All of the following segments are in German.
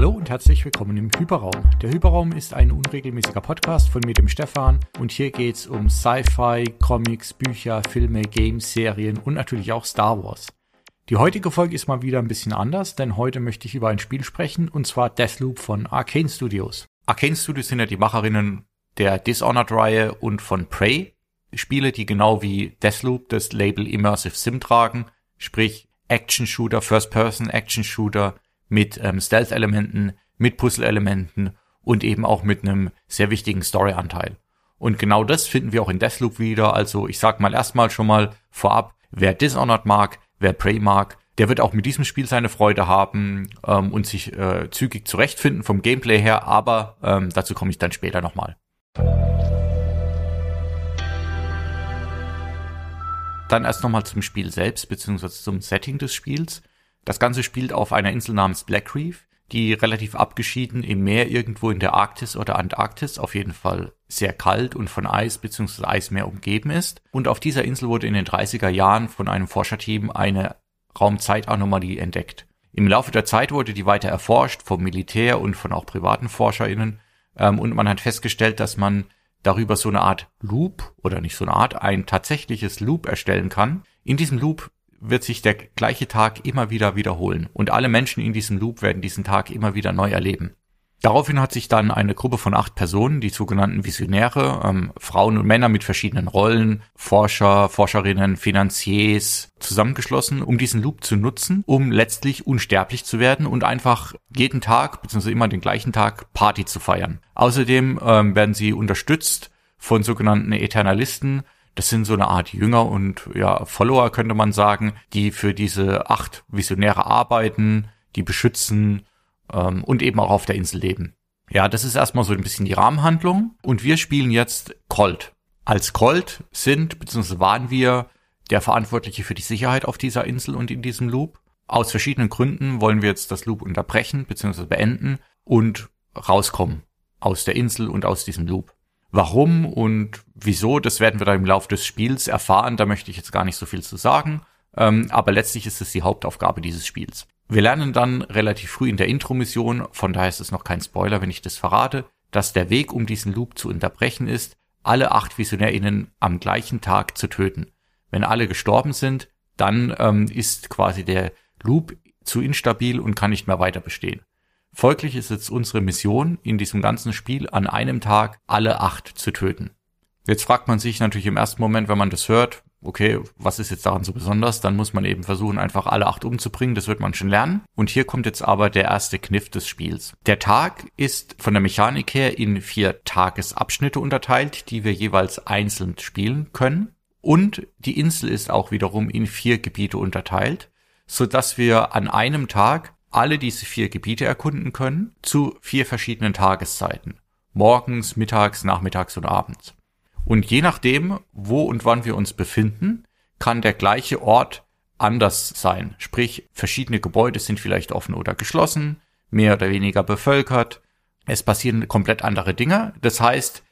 Hallo und herzlich willkommen im Hyperraum. Der Hyperraum ist ein unregelmäßiger Podcast von mir, dem Stefan, und hier geht's um Sci-Fi, Comics, Bücher, Filme, Games, Serien und natürlich auch Star Wars. Die heutige Folge ist mal wieder ein bisschen anders, denn heute möchte ich über ein Spiel sprechen, und zwar Deathloop von Arcane Studios. Arcane Studios sind ja die Macherinnen der Dishonored-Reihe und von Prey, Spiele, die genau wie Deathloop das Label Immersive Sim tragen, sprich Action-Shooter, First-Person-Action-Shooter mit ähm, Stealth-Elementen, mit Puzzle-Elementen und eben auch mit einem sehr wichtigen Story-Anteil. Und genau das finden wir auch in Deathloop wieder. Also ich sag mal erstmal schon mal vorab, wer Dishonored mag, wer Prey mag, der wird auch mit diesem Spiel seine Freude haben ähm, und sich äh, zügig zurechtfinden vom Gameplay her, aber ähm, dazu komme ich dann später nochmal. Dann erst nochmal zum Spiel selbst, beziehungsweise zum Setting des Spiels. Das Ganze spielt auf einer Insel namens Black Reef, die relativ abgeschieden im Meer irgendwo in der Arktis oder Antarktis, auf jeden Fall sehr kalt und von Eis bzw. Eismeer umgeben ist. Und auf dieser Insel wurde in den 30er Jahren von einem Forscherteam eine Raumzeitanomalie entdeckt. Im Laufe der Zeit wurde die weiter erforscht vom Militär und von auch privaten ForscherInnen ähm, und man hat festgestellt, dass man darüber so eine Art Loop oder nicht so eine Art, ein tatsächliches Loop erstellen kann. In diesem Loop wird sich der gleiche Tag immer wieder wiederholen und alle Menschen in diesem Loop werden diesen Tag immer wieder neu erleben. Daraufhin hat sich dann eine Gruppe von acht Personen, die sogenannten Visionäre, ähm, Frauen und Männer mit verschiedenen Rollen, Forscher, Forscherinnen, Finanziers, zusammengeschlossen, um diesen Loop zu nutzen, um letztlich unsterblich zu werden und einfach jeden Tag, beziehungsweise immer den gleichen Tag, Party zu feiern. Außerdem ähm, werden sie unterstützt von sogenannten Eternalisten, das sind so eine Art Jünger und ja, Follower könnte man sagen, die für diese acht Visionäre arbeiten, die beschützen, ähm, und eben auch auf der Insel leben. Ja, das ist erstmal so ein bisschen die Rahmenhandlung. Und wir spielen jetzt Colt. Als Colt sind bzw. waren wir der Verantwortliche für die Sicherheit auf dieser Insel und in diesem Loop. Aus verschiedenen Gründen wollen wir jetzt das Loop unterbrechen bzw. beenden und rauskommen aus der Insel und aus diesem Loop. Warum und wieso, das werden wir dann im Laufe des Spiels erfahren. Da möchte ich jetzt gar nicht so viel zu sagen. Ähm, aber letztlich ist es die Hauptaufgabe dieses Spiels. Wir lernen dann relativ früh in der Intro-Mission, von daher ist es noch kein Spoiler, wenn ich das verrate, dass der Weg, um diesen Loop zu unterbrechen, ist, alle acht VisionärInnen am gleichen Tag zu töten. Wenn alle gestorben sind, dann ähm, ist quasi der Loop zu instabil und kann nicht mehr weiter bestehen. Folglich ist jetzt unsere Mission in diesem ganzen Spiel an einem Tag alle acht zu töten. Jetzt fragt man sich natürlich im ersten Moment, wenn man das hört, okay, was ist jetzt daran so besonders? Dann muss man eben versuchen, einfach alle acht umzubringen. Das wird man schon lernen. Und hier kommt jetzt aber der erste Kniff des Spiels. Der Tag ist von der Mechanik her in vier Tagesabschnitte unterteilt, die wir jeweils einzeln spielen können. Und die Insel ist auch wiederum in vier Gebiete unterteilt, so dass wir an einem Tag alle diese vier Gebiete erkunden können zu vier verschiedenen Tageszeiten. Morgens, mittags, nachmittags und abends. Und je nachdem, wo und wann wir uns befinden, kann der gleiche Ort anders sein. Sprich, verschiedene Gebäude sind vielleicht offen oder geschlossen, mehr oder weniger bevölkert. Es passieren komplett andere Dinge. Das heißt,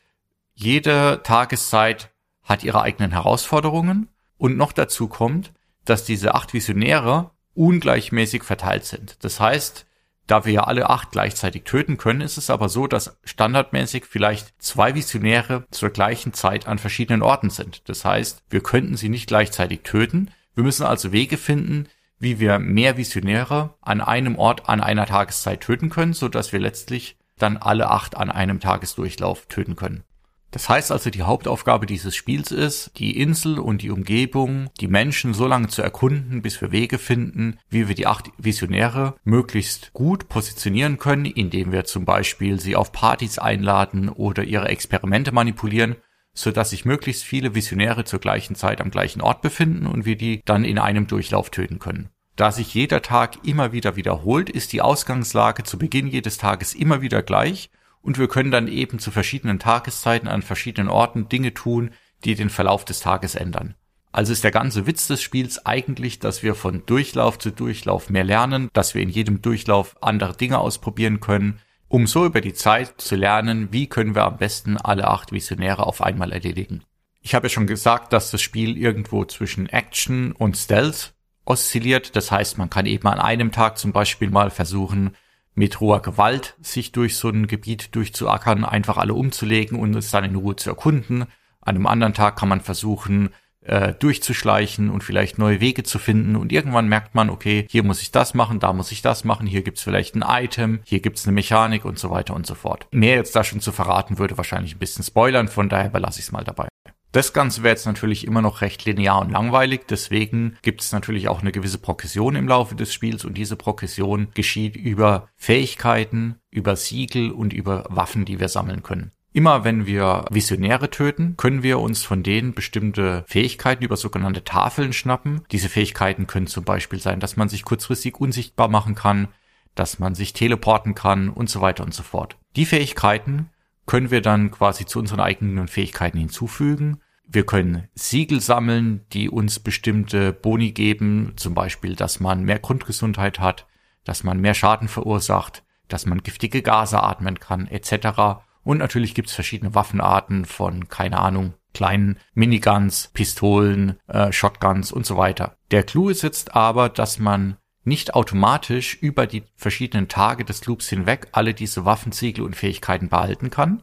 jede Tageszeit hat ihre eigenen Herausforderungen und noch dazu kommt, dass diese acht Visionäre ungleichmäßig verteilt sind. Das heißt, da wir ja alle acht gleichzeitig töten können, ist es aber so, dass standardmäßig vielleicht zwei Visionäre zur gleichen Zeit an verschiedenen Orten sind. Das heißt, wir könnten sie nicht gleichzeitig töten. Wir müssen also Wege finden, wie wir mehr Visionäre an einem Ort an einer Tageszeit töten können, so dass wir letztlich dann alle acht an einem Tagesdurchlauf töten können. Das heißt also, die Hauptaufgabe dieses Spiels ist, die Insel und die Umgebung, die Menschen so lange zu erkunden, bis wir Wege finden, wie wir die acht Visionäre möglichst gut positionieren können, indem wir zum Beispiel sie auf Partys einladen oder ihre Experimente manipulieren, so dass sich möglichst viele Visionäre zur gleichen Zeit am gleichen Ort befinden und wir die dann in einem Durchlauf töten können. Da sich jeder Tag immer wieder wiederholt, ist die Ausgangslage zu Beginn jedes Tages immer wieder gleich und wir können dann eben zu verschiedenen Tageszeiten an verschiedenen Orten Dinge tun, die den Verlauf des Tages ändern. Also ist der ganze Witz des Spiels eigentlich, dass wir von Durchlauf zu Durchlauf mehr lernen, dass wir in jedem Durchlauf andere Dinge ausprobieren können, um so über die Zeit zu lernen, wie können wir am besten alle acht Visionäre auf einmal erledigen. Ich habe ja schon gesagt, dass das Spiel irgendwo zwischen Action und Stealth oszilliert. Das heißt, man kann eben an einem Tag zum Beispiel mal versuchen, mit hoher Gewalt sich durch so ein Gebiet durchzuackern, einfach alle umzulegen und es dann in Ruhe zu erkunden. An einem anderen Tag kann man versuchen, äh, durchzuschleichen und vielleicht neue Wege zu finden. Und irgendwann merkt man, okay, hier muss ich das machen, da muss ich das machen, hier gibt's vielleicht ein Item, hier gibt's eine Mechanik und so weiter und so fort. Mehr jetzt da schon zu verraten würde wahrscheinlich ein bisschen spoilern, von daher belasse ich es mal dabei. Das Ganze wäre jetzt natürlich immer noch recht linear und langweilig, deswegen gibt es natürlich auch eine gewisse Progression im Laufe des Spiels und diese Progression geschieht über Fähigkeiten, über Siegel und über Waffen, die wir sammeln können. Immer wenn wir Visionäre töten, können wir uns von denen bestimmte Fähigkeiten über sogenannte Tafeln schnappen. Diese Fähigkeiten können zum Beispiel sein, dass man sich kurzfristig unsichtbar machen kann, dass man sich teleporten kann und so weiter und so fort. Die Fähigkeiten können wir dann quasi zu unseren eigenen Fähigkeiten hinzufügen. Wir können Siegel sammeln, die uns bestimmte Boni geben, zum Beispiel, dass man mehr Grundgesundheit hat, dass man mehr Schaden verursacht, dass man giftige Gase atmen kann, etc. Und natürlich gibt's verschiedene Waffenarten von, keine Ahnung, kleinen Miniguns, Pistolen, äh, Shotguns und so weiter. Der Clou ist jetzt aber, dass man nicht automatisch über die verschiedenen Tage des Loops hinweg alle diese Waffensiegel und Fähigkeiten behalten kann.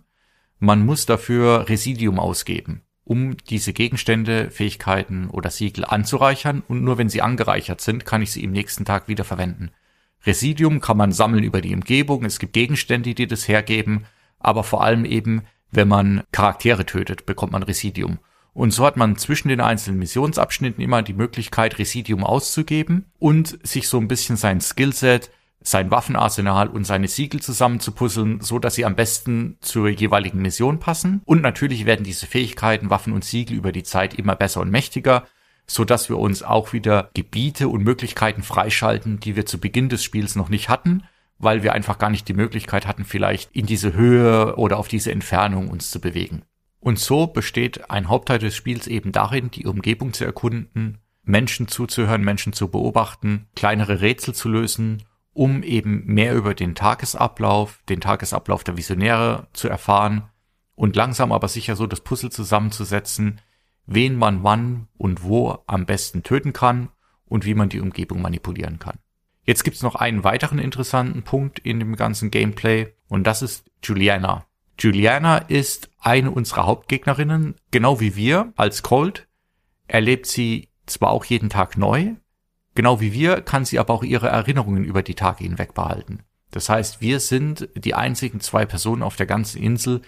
Man muss dafür Residium ausgeben, um diese Gegenstände, Fähigkeiten oder Siegel anzureichern und nur wenn sie angereichert sind, kann ich sie im nächsten Tag wieder verwenden. Residium kann man sammeln über die Umgebung, es gibt Gegenstände, die das hergeben aber vor allem eben, wenn man Charaktere tötet, bekommt man Residium. Und so hat man zwischen den einzelnen Missionsabschnitten immer die Möglichkeit, Residium auszugeben und sich so ein bisschen sein Skillset, sein Waffenarsenal und seine Siegel zusammenzupuzzeln, so dass sie am besten zur jeweiligen Mission passen. Und natürlich werden diese Fähigkeiten, Waffen und Siegel über die Zeit immer besser und mächtiger, so dass wir uns auch wieder Gebiete und Möglichkeiten freischalten, die wir zu Beginn des Spiels noch nicht hatten weil wir einfach gar nicht die Möglichkeit hatten, vielleicht in diese Höhe oder auf diese Entfernung uns zu bewegen. Und so besteht ein Hauptteil des Spiels eben darin, die Umgebung zu erkunden, Menschen zuzuhören, Menschen zu beobachten, kleinere Rätsel zu lösen, um eben mehr über den Tagesablauf, den Tagesablauf der Visionäre zu erfahren und langsam aber sicher so das Puzzle zusammenzusetzen, wen man wann und wo am besten töten kann und wie man die Umgebung manipulieren kann. Jetzt gibt's noch einen weiteren interessanten Punkt in dem ganzen Gameplay und das ist Juliana. Juliana ist eine unserer Hauptgegnerinnen, genau wie wir als Colt. Erlebt sie zwar auch jeden Tag neu, genau wie wir, kann sie aber auch ihre Erinnerungen über die Tage hinweg behalten. Das heißt, wir sind die einzigen zwei Personen auf der ganzen Insel,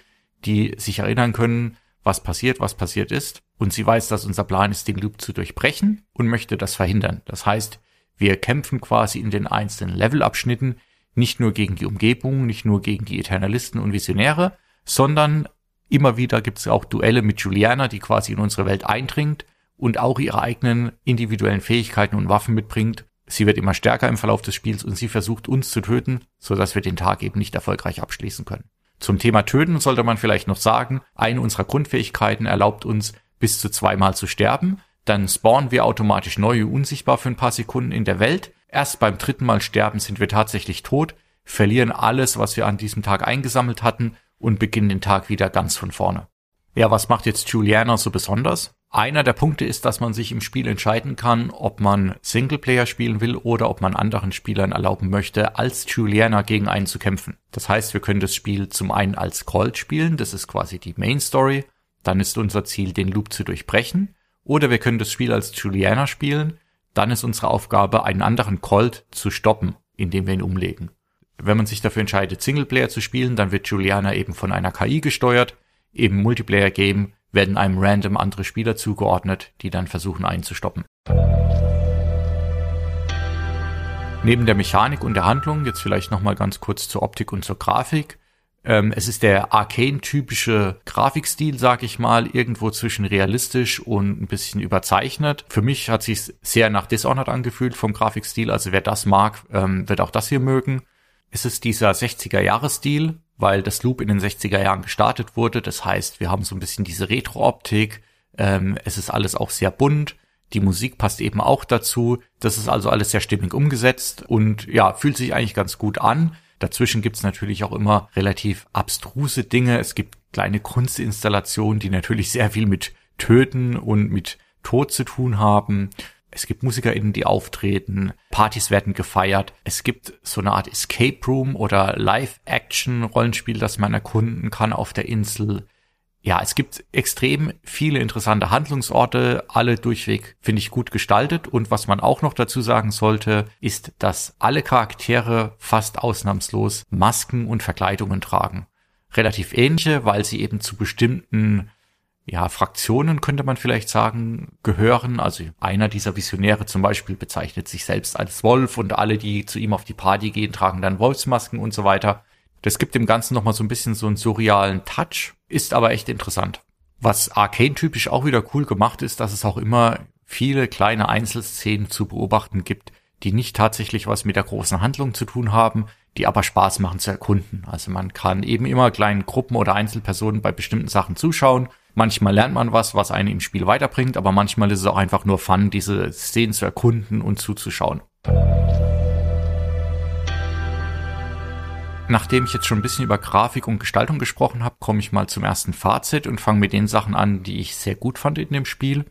die sich erinnern können, was passiert, was passiert ist. Und sie weiß, dass unser Plan ist, den Loop zu durchbrechen und möchte das verhindern. Das heißt, wir kämpfen quasi in den einzelnen Levelabschnitten nicht nur gegen die Umgebung, nicht nur gegen die Eternalisten und Visionäre, sondern immer wieder gibt es auch Duelle mit Juliana, die quasi in unsere Welt eindringt und auch ihre eigenen individuellen Fähigkeiten und Waffen mitbringt. Sie wird immer stärker im Verlauf des Spiels und sie versucht uns zu töten, so dass wir den Tag eben nicht erfolgreich abschließen können. Zum Thema Töten sollte man vielleicht noch sagen, eine unserer Grundfähigkeiten erlaubt uns bis zu zweimal zu sterben dann spawnen wir automatisch neu unsichtbar für ein paar Sekunden in der Welt. Erst beim dritten Mal sterben sind wir tatsächlich tot, verlieren alles, was wir an diesem Tag eingesammelt hatten und beginnen den Tag wieder ganz von vorne. Ja, was macht jetzt Juliana so besonders? Einer der Punkte ist, dass man sich im Spiel entscheiden kann, ob man Singleplayer spielen will oder ob man anderen Spielern erlauben möchte, als Juliana gegen einen zu kämpfen. Das heißt, wir können das Spiel zum einen als Colt spielen, das ist quasi die Main Story. Dann ist unser Ziel, den Loop zu durchbrechen. Oder wir können das Spiel als Juliana spielen. Dann ist unsere Aufgabe, einen anderen Colt zu stoppen, indem wir ihn umlegen. Wenn man sich dafür entscheidet, Singleplayer zu spielen, dann wird Juliana eben von einer KI gesteuert. Im Multiplayer-Game werden einem random andere Spieler zugeordnet, die dann versuchen, einen zu stoppen. Neben der Mechanik und der Handlung, jetzt vielleicht nochmal ganz kurz zur Optik und zur Grafik. Ähm, es ist der Arcane-typische Grafikstil, sag ich mal, irgendwo zwischen realistisch und ein bisschen überzeichnet. Für mich hat sich sehr nach Dishonored angefühlt vom Grafikstil, also wer das mag, ähm, wird auch das hier mögen. Es ist dieser 60er-Jahres-Stil, weil das Loop in den 60er Jahren gestartet wurde. Das heißt, wir haben so ein bisschen diese Retro-Optik. Ähm, es ist alles auch sehr bunt. Die Musik passt eben auch dazu. Das ist also alles sehr stimmig umgesetzt und ja, fühlt sich eigentlich ganz gut an. Dazwischen gibt's natürlich auch immer relativ abstruse Dinge. Es gibt kleine Kunstinstallationen, die natürlich sehr viel mit Töten und mit Tod zu tun haben. Es gibt MusikerInnen, die auftreten, Partys werden gefeiert. Es gibt so eine Art Escape Room oder Live-Action-Rollenspiel, das man erkunden kann auf der Insel. Ja, es gibt extrem viele interessante Handlungsorte, alle durchweg finde ich gut gestaltet. Und was man auch noch dazu sagen sollte, ist, dass alle Charaktere fast ausnahmslos Masken und Verkleidungen tragen. Relativ ähnliche, weil sie eben zu bestimmten ja, Fraktionen könnte man vielleicht sagen, gehören. Also einer dieser Visionäre zum Beispiel bezeichnet sich selbst als Wolf und alle, die zu ihm auf die Party gehen, tragen dann Wolfsmasken und so weiter. Das gibt dem Ganzen nochmal so ein bisschen so einen surrealen Touch, ist aber echt interessant. Was Arcane-typisch auch wieder cool gemacht ist, dass es auch immer viele kleine Einzelszenen zu beobachten gibt, die nicht tatsächlich was mit der großen Handlung zu tun haben, die aber Spaß machen zu erkunden. Also man kann eben immer kleinen Gruppen oder Einzelpersonen bei bestimmten Sachen zuschauen Manchmal lernt man was, was einen im Spiel weiterbringt, aber manchmal ist es auch einfach nur Fun, diese Szenen zu erkunden und zuzuschauen. Nachdem ich jetzt schon ein bisschen über Grafik und Gestaltung gesprochen habe, komme ich mal zum ersten Fazit und fange mit den Sachen an, die ich sehr gut fand in dem Spiel.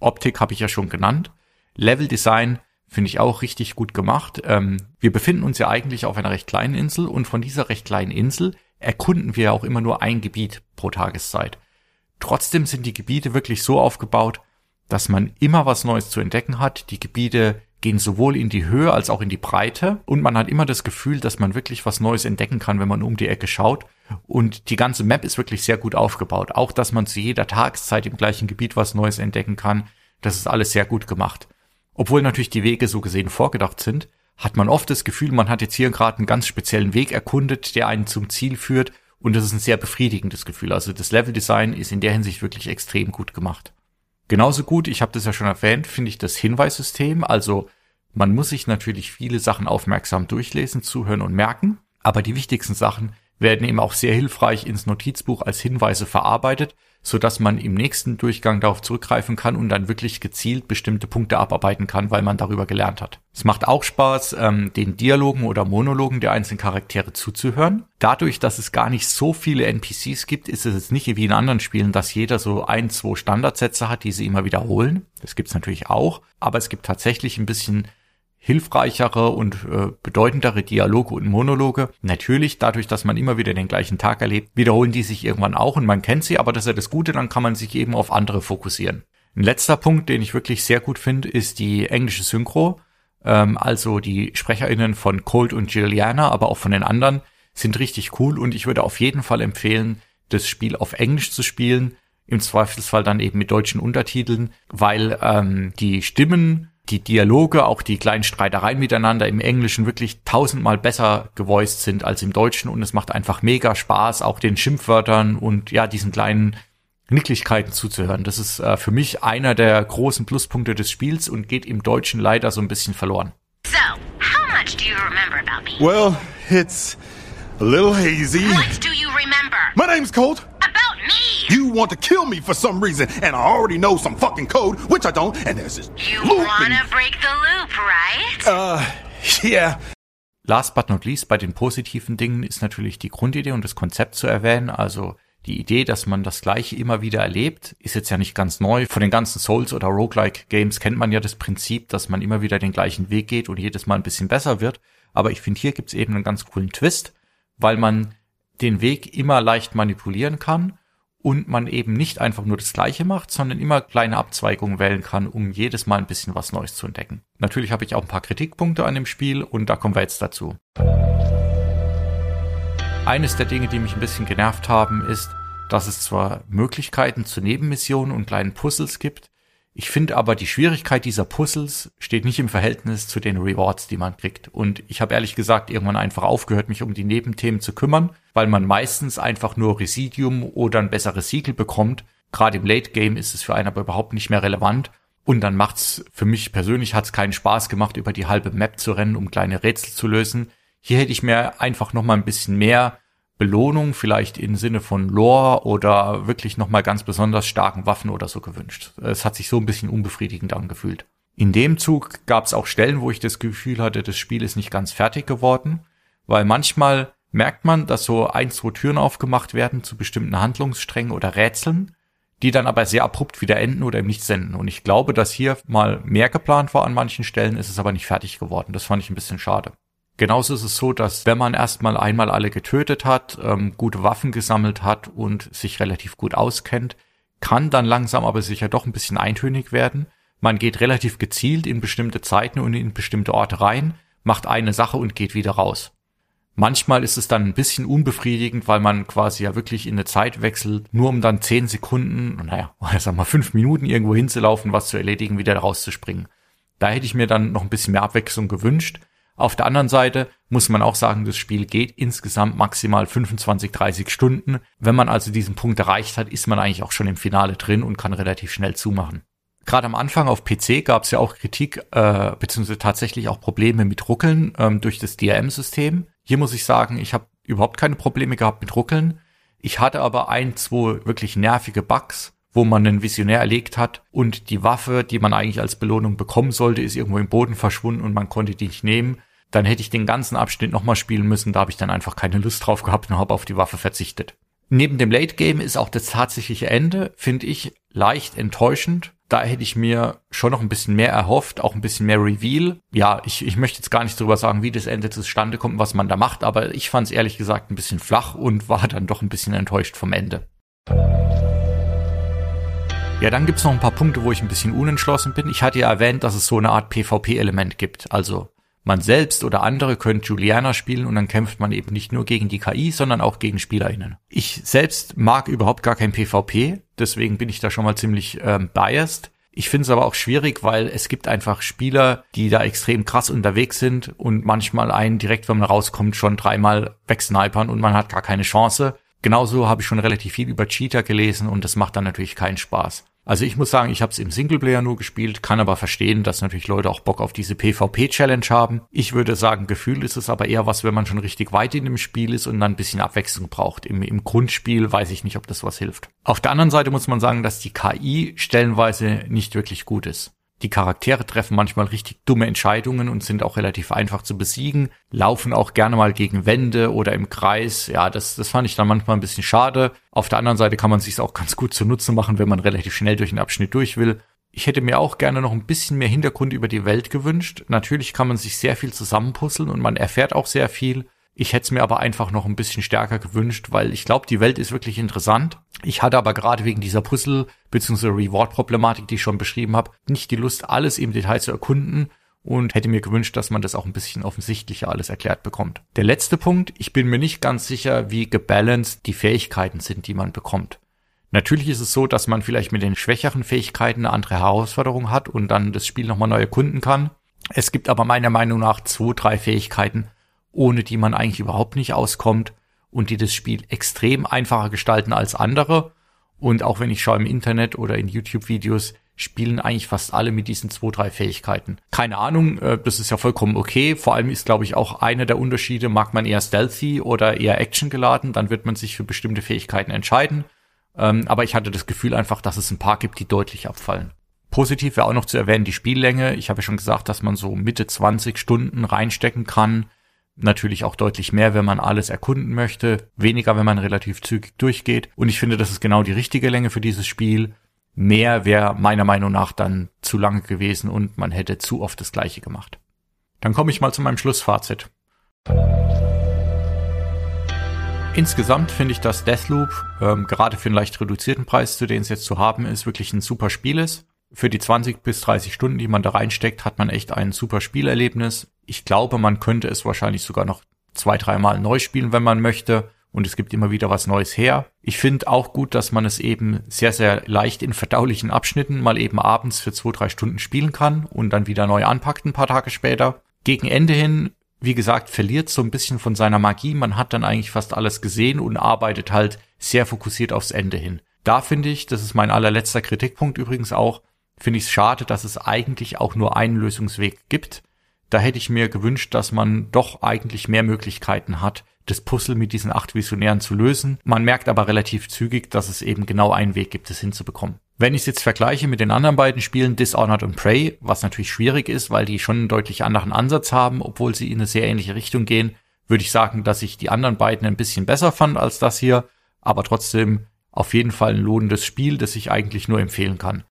Optik habe ich ja schon genannt. Leveldesign finde ich auch richtig gut gemacht. Ähm, wir befinden uns ja eigentlich auf einer recht kleinen Insel und von dieser recht kleinen Insel erkunden wir ja auch immer nur ein Gebiet pro Tageszeit. Trotzdem sind die Gebiete wirklich so aufgebaut, dass man immer was Neues zu entdecken hat. Die Gebiete gehen sowohl in die Höhe als auch in die Breite und man hat immer das Gefühl, dass man wirklich was Neues entdecken kann, wenn man um die Ecke schaut. Und die ganze Map ist wirklich sehr gut aufgebaut. Auch, dass man zu jeder Tageszeit im gleichen Gebiet was Neues entdecken kann. Das ist alles sehr gut gemacht. Obwohl natürlich die Wege so gesehen vorgedacht sind, hat man oft das Gefühl, man hat jetzt hier gerade einen ganz speziellen Weg erkundet, der einen zum Ziel führt und das ist ein sehr befriedigendes Gefühl. Also das Leveldesign ist in der Hinsicht wirklich extrem gut gemacht. Genauso gut, ich habe das ja schon erwähnt, finde ich das Hinweissystem. Also man muss sich natürlich viele Sachen aufmerksam durchlesen, zuhören und merken. Aber die wichtigsten Sachen werden eben auch sehr hilfreich ins Notizbuch als Hinweise verarbeitet, so dass man im nächsten Durchgang darauf zurückgreifen kann und dann wirklich gezielt bestimmte Punkte abarbeiten kann, weil man darüber gelernt hat. Es macht auch Spaß, ähm, den Dialogen oder Monologen der einzelnen Charaktere zuzuhören. Dadurch, dass es gar nicht so viele NPCs gibt, ist es jetzt nicht wie in anderen Spielen, dass jeder so ein, zwei Standardsätze hat, die sie immer wiederholen. Das gibt's natürlich auch, aber es gibt tatsächlich ein bisschen hilfreichere und äh, bedeutendere Dialoge und Monologe. Natürlich, dadurch, dass man immer wieder den gleichen Tag erlebt, wiederholen die sich irgendwann auch und man kennt sie, aber das ist ja das Gute, dann kann man sich eben auf andere fokussieren. Ein letzter Punkt, den ich wirklich sehr gut finde, ist die englische Synchro. Ähm, also die SprecherInnen von Colt und Juliana, aber auch von den anderen, sind richtig cool und ich würde auf jeden Fall empfehlen, das Spiel auf Englisch zu spielen, im Zweifelsfall dann eben mit deutschen Untertiteln, weil ähm, die Stimmen die Dialoge, auch die kleinen Streitereien miteinander im Englischen wirklich tausendmal besser gevoiced sind als im Deutschen und es macht einfach mega Spaß, auch den Schimpfwörtern und ja, diesen kleinen Nicklichkeiten zuzuhören. Das ist äh, für mich einer der großen Pluspunkte des Spiels und geht im Deutschen leider so ein bisschen verloren. So, how much do you remember about me? Well, it's a little hazy. What do you remember? My name's Colt. You want to kill me for some reason, and I already know some fucking code, which I don't, and there's this You looping. wanna break the loop, right? Uh, yeah. Last but not least bei den positiven Dingen ist natürlich die Grundidee und das Konzept zu erwähnen. Also die Idee, dass man das Gleiche immer wieder erlebt, ist jetzt ja nicht ganz neu. Von den ganzen Souls- oder Roguelike-Games kennt man ja das Prinzip, dass man immer wieder den gleichen Weg geht und jedes Mal ein bisschen besser wird. Aber ich finde, hier gibt's eben einen ganz coolen Twist, weil man den Weg immer leicht manipulieren kann und man eben nicht einfach nur das Gleiche macht, sondern immer kleine Abzweigungen wählen kann, um jedes Mal ein bisschen was Neues zu entdecken. Natürlich habe ich auch ein paar Kritikpunkte an dem Spiel und da kommen wir jetzt dazu. Eines der Dinge, die mich ein bisschen genervt haben, ist, dass es zwar Möglichkeiten zu Nebenmissionen und kleinen Puzzles gibt, ich finde aber, die Schwierigkeit dieser Puzzles steht nicht im Verhältnis zu den Rewards, die man kriegt. Und ich habe ehrlich gesagt irgendwann einfach aufgehört, mich um die Nebenthemen zu kümmern, weil man meistens einfach nur Residium oder ein besseres Siegel bekommt. Gerade im Late Game ist es für einen aber überhaupt nicht mehr relevant. Und dann macht's für mich persönlich hat's keinen Spaß gemacht, über die halbe Map zu rennen, um kleine Rätsel zu lösen. Hier hätte ich mir einfach noch mal ein bisschen mehr Belohnung, vielleicht im Sinne von Lore oder wirklich nochmal ganz besonders starken Waffen oder so gewünscht. Es hat sich so ein bisschen unbefriedigend angefühlt. In dem Zug gab es auch Stellen, wo ich das Gefühl hatte, das Spiel ist nicht ganz fertig geworden, weil manchmal merkt man, dass so ein, zwei Türen aufgemacht werden zu bestimmten Handlungssträngen oder Rätseln, die dann aber sehr abrupt wieder enden oder im Nichts enden. Und ich glaube, dass hier mal mehr geplant war an manchen Stellen, ist es aber nicht fertig geworden. Das fand ich ein bisschen schade. Genauso ist es so, dass wenn man erstmal einmal alle getötet hat, ähm, gute Waffen gesammelt hat und sich relativ gut auskennt, kann dann langsam aber sicher doch ein bisschen eintönig werden. Man geht relativ gezielt in bestimmte Zeiten und in bestimmte Orte rein, macht eine Sache und geht wieder raus. Manchmal ist es dann ein bisschen unbefriedigend, weil man quasi ja wirklich in eine Zeit wechselt, nur um dann zehn Sekunden, naja, sag mal fünf Minuten irgendwo hinzulaufen, was zu erledigen, wieder rauszuspringen. Da hätte ich mir dann noch ein bisschen mehr Abwechslung gewünscht. Auf der anderen Seite muss man auch sagen, das Spiel geht insgesamt maximal 25, 30 Stunden. Wenn man also diesen Punkt erreicht hat, ist man eigentlich auch schon im Finale drin und kann relativ schnell zumachen. Gerade am Anfang auf PC gab es ja auch Kritik, äh, beziehungsweise tatsächlich auch Probleme mit Ruckeln ähm, durch das DRM-System. Hier muss ich sagen, ich habe überhaupt keine Probleme gehabt mit Ruckeln. Ich hatte aber ein, zwei wirklich nervige Bugs, wo man einen Visionär erlegt hat und die Waffe, die man eigentlich als Belohnung bekommen sollte, ist irgendwo im Boden verschwunden und man konnte die nicht nehmen. Dann hätte ich den ganzen Abschnitt nochmal spielen müssen, da habe ich dann einfach keine Lust drauf gehabt und habe auf die Waffe verzichtet. Neben dem Late Game ist auch das tatsächliche Ende, finde ich, leicht enttäuschend da hätte ich mir schon noch ein bisschen mehr erhofft, auch ein bisschen mehr Reveal. Ja, ich, ich möchte jetzt gar nicht darüber sagen, wie das Ende zustande kommt, was man da macht, aber ich fand es ehrlich gesagt ein bisschen flach und war dann doch ein bisschen enttäuscht vom Ende. Ja, dann gibt's noch ein paar Punkte, wo ich ein bisschen unentschlossen bin. Ich hatte ja erwähnt, dass es so eine Art PvP-Element gibt. Also man selbst oder andere können Juliana spielen und dann kämpft man eben nicht nur gegen die KI, sondern auch gegen SpielerInnen. Ich selbst mag überhaupt gar kein PvP, deswegen bin ich da schon mal ziemlich ähm, biased. Ich finde es aber auch schwierig, weil es gibt einfach Spieler, die da extrem krass unterwegs sind und manchmal einen direkt, wenn man rauskommt, schon dreimal wegsnipern und man hat gar keine Chance. Genauso habe ich schon relativ viel über Cheater gelesen und das macht dann natürlich keinen Spaß. Also ich muss sagen, ich habe es im Singleplayer nur gespielt, kann aber verstehen, dass natürlich Leute auch Bock auf diese PvP-Challenge haben. Ich würde sagen, Gefühl ist es aber eher was, wenn man schon richtig weit in dem Spiel ist und dann ein bisschen Abwechslung braucht. Im, Im Grundspiel weiß ich nicht, ob das was hilft. Auf der anderen Seite muss man sagen, dass die KI stellenweise nicht wirklich gut ist. Die Charaktere treffen manchmal richtig dumme Entscheidungen und sind auch relativ einfach zu besiegen, laufen auch gerne mal gegen Wände oder im Kreis. Ja, das, das fand ich dann manchmal ein bisschen schade. Auf der anderen Seite kann man sich auch ganz gut zunutze machen, wenn man relativ schnell durch den Abschnitt durch will. Ich hätte mir auch gerne noch ein bisschen mehr Hintergrund über die Welt gewünscht. Natürlich kann man sich sehr viel zusammenpuzzeln und man erfährt auch sehr viel. Ich hätte es mir aber einfach noch ein bisschen stärker gewünscht, weil ich glaube, die Welt ist wirklich interessant. Ich hatte aber gerade wegen dieser Puzzle- bzw. Reward-Problematik, die ich schon beschrieben habe, nicht die Lust, alles im Detail zu erkunden und hätte mir gewünscht, dass man das auch ein bisschen offensichtlicher alles erklärt bekommt. Der letzte Punkt, ich bin mir nicht ganz sicher, wie gebalanced die Fähigkeiten sind, die man bekommt. Natürlich ist es so, dass man vielleicht mit den schwächeren Fähigkeiten eine andere Herausforderung hat und dann das Spiel nochmal neu erkunden kann. Es gibt aber meiner Meinung nach zwei, drei Fähigkeiten, ohne die man eigentlich überhaupt nicht auskommt und die das Spiel extrem einfacher gestalten als andere. Und auch wenn ich schaue im Internet oder in YouTube-Videos, spielen eigentlich fast alle mit diesen zwei, drei Fähigkeiten. Keine Ahnung, äh, das ist ja vollkommen okay. Vor allem ist, glaube ich, auch einer der Unterschiede, mag man eher stealthy oder eher Action geladen, dann wird man sich für bestimmte Fähigkeiten entscheiden. Ähm, aber ich hatte das Gefühl einfach, dass es ein paar gibt, die deutlich abfallen. Positiv wäre auch noch zu erwähnen die Spiellänge. Ich habe ja schon gesagt, dass man so Mitte 20 Stunden reinstecken kann. Natürlich auch deutlich mehr, wenn man alles erkunden möchte, weniger, wenn man relativ zügig durchgeht. Und ich finde, das ist genau die richtige Länge für dieses Spiel. Mehr wäre meiner Meinung nach dann zu lange gewesen und man hätte zu oft das gleiche gemacht. Dann komme ich mal zu meinem Schlussfazit. Insgesamt finde ich, dass Deathloop ähm, gerade für einen leicht reduzierten Preis, zu dem es jetzt zu haben ist, wirklich ein super Spiel ist. Für die 20 bis 30 Stunden, die man da reinsteckt, hat man echt ein super Spielerlebnis. Ich glaube, man könnte es wahrscheinlich sogar noch zwei, dreimal neu spielen, wenn man möchte. Und es gibt immer wieder was Neues her. Ich finde auch gut, dass man es eben sehr, sehr leicht in verdaulichen Abschnitten mal eben abends für zwei, drei Stunden spielen kann und dann wieder neu anpackt ein paar Tage später. Gegen Ende hin, wie gesagt, verliert so ein bisschen von seiner Magie. Man hat dann eigentlich fast alles gesehen und arbeitet halt sehr fokussiert aufs Ende hin. Da finde ich, das ist mein allerletzter Kritikpunkt übrigens auch, finde ich es schade, dass es eigentlich auch nur einen Lösungsweg gibt. Da hätte ich mir gewünscht, dass man doch eigentlich mehr Möglichkeiten hat, das Puzzle mit diesen acht Visionären zu lösen. Man merkt aber relativ zügig, dass es eben genau einen Weg gibt, es hinzubekommen. Wenn ich es jetzt vergleiche mit den anderen beiden Spielen Dishonored und Prey, was natürlich schwierig ist, weil die schon einen deutlich anderen Ansatz haben, obwohl sie in eine sehr ähnliche Richtung gehen, würde ich sagen, dass ich die anderen beiden ein bisschen besser fand als das hier, aber trotzdem auf jeden Fall ein lohnendes Spiel, das ich eigentlich nur empfehlen kann.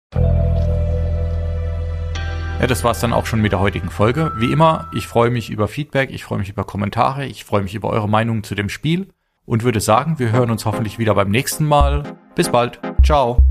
Ja, das war's dann auch schon mit der heutigen Folge. Wie immer, ich freue mich über Feedback, ich freue mich über Kommentare, ich freue mich über eure Meinung zu dem Spiel und würde sagen, wir hören uns hoffentlich wieder beim nächsten Mal. Bis bald. Ciao.